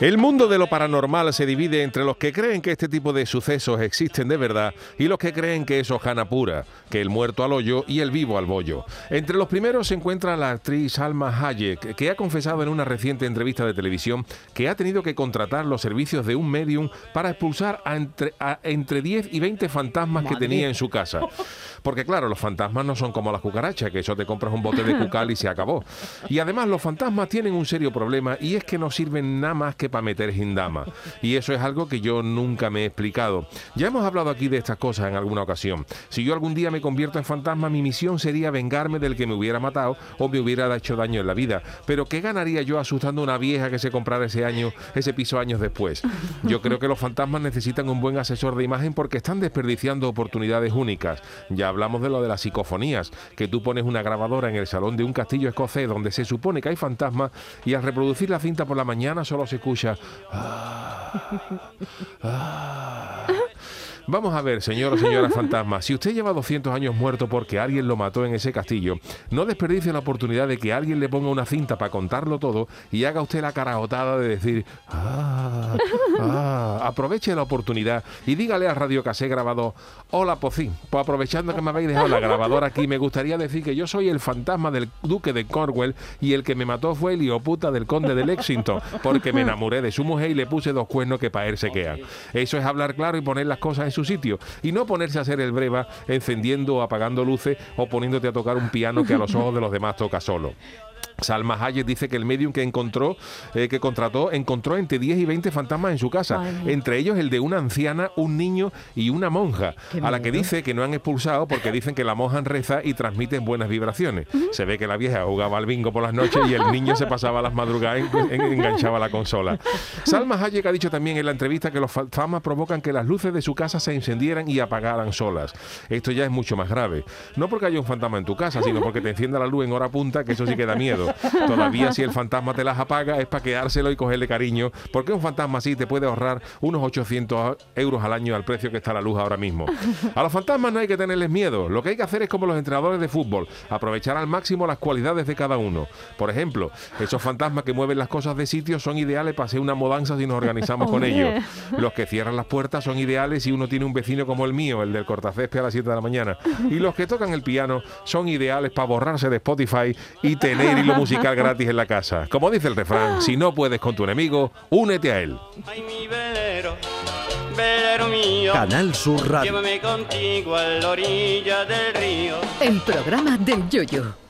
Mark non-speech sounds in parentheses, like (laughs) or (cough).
El mundo de lo paranormal se divide entre los que creen que este tipo de sucesos existen de verdad y los que creen que es hojana pura, que el muerto al hoyo y el vivo al bollo. Entre los primeros se encuentra la actriz Alma Hayek, que ha confesado en una reciente entrevista de televisión que ha tenido que contratar los servicios de un medium para expulsar a entre, a entre 10 y 20 fantasmas que tenía en su casa. Porque claro, los fantasmas no son como las cucarachas, que eso te compras un bote de (laughs) cucal y se acabó. Y además los fantasmas tienen un serio problema y es que no sirven nada más que para meter gindama. Y eso es algo que yo nunca me he explicado. Ya hemos hablado aquí de estas cosas en alguna ocasión. Si yo algún día me convierto en fantasma, mi misión sería vengarme del que me hubiera matado o me hubiera hecho daño en la vida. Pero ¿qué ganaría yo asustando a una vieja que se comprara ese año, ese piso años después? Yo creo que los fantasmas necesitan un buen asesor de imagen porque están desperdiciando oportunidades únicas. Ya hablamos de lo de las psicofonías, que tú pones una grabadora en el salón de un castillo escocés donde se supone que hay fantasmas y al reproducir la cinta por la mañana solo se escucha Ah, (laughs) ah. Vamos a ver, señor o señora fantasma, si usted lleva 200 años muerto porque alguien lo mató en ese castillo, no desperdicie la oportunidad de que alguien le ponga una cinta para contarlo todo y haga usted la carajotada de decir, ah, ah". aproveche la oportunidad y dígale a Radio Casé grabado, hola Pocín, pues aprovechando que me habéis dejado la grabadora aquí, me gustaría decir que yo soy el fantasma del duque de Cornwall y el que me mató fue el puta del conde de Lexington, porque me enamoré de su mujer y le puse dos cuernos que para él se quedan. Eso es hablar claro y poner las cosas en su sitio y no ponerse a hacer el breva encendiendo o apagando luces o poniéndote a tocar un piano que a los ojos de los demás toca solo. Salma Hayek dice que el medium que encontró, eh, que contrató, encontró entre 10 y 20 fantasmas en su casa, entre ellos el de una anciana, un niño y una monja, a la que dice que no han expulsado porque dicen que la monja reza y transmiten buenas vibraciones. Se ve que la vieja jugaba al bingo por las noches y el niño se pasaba las madrugadas y enganchaba la consola. Salma Hayek ha dicho también en la entrevista que los fantasmas provocan que las luces de su casa se encendieran y apagaran solas. Esto ya es mucho más grave. No porque haya un fantasma en tu casa, sino porque te encienda la luz en hora punta, que eso sí que da miedo. Todavía si el fantasma te las apaga es para quedárselo y cogerle cariño, porque un fantasma así te puede ahorrar unos 800 euros al año al precio que está la luz ahora mismo. A los fantasmas no hay que tenerles miedo, lo que hay que hacer es como los entrenadores de fútbol, aprovechar al máximo las cualidades de cada uno. Por ejemplo, esos fantasmas que mueven las cosas de sitio son ideales para hacer una mudanza si nos organizamos con ellos. Los que cierran las puertas son ideales si uno tiene un vecino como el mío, el del cortacésped a las 7 de la mañana. Y los que tocan el piano son ideales para borrarse de Spotify y tener hilo (laughs) musical gratis en la casa. Como dice el refrán, si no puedes con tu enemigo, únete a él. Ay, mi velero, velero mío, Canal Sur Radio. llévame contigo a la orilla del río. El programa del Yoyo.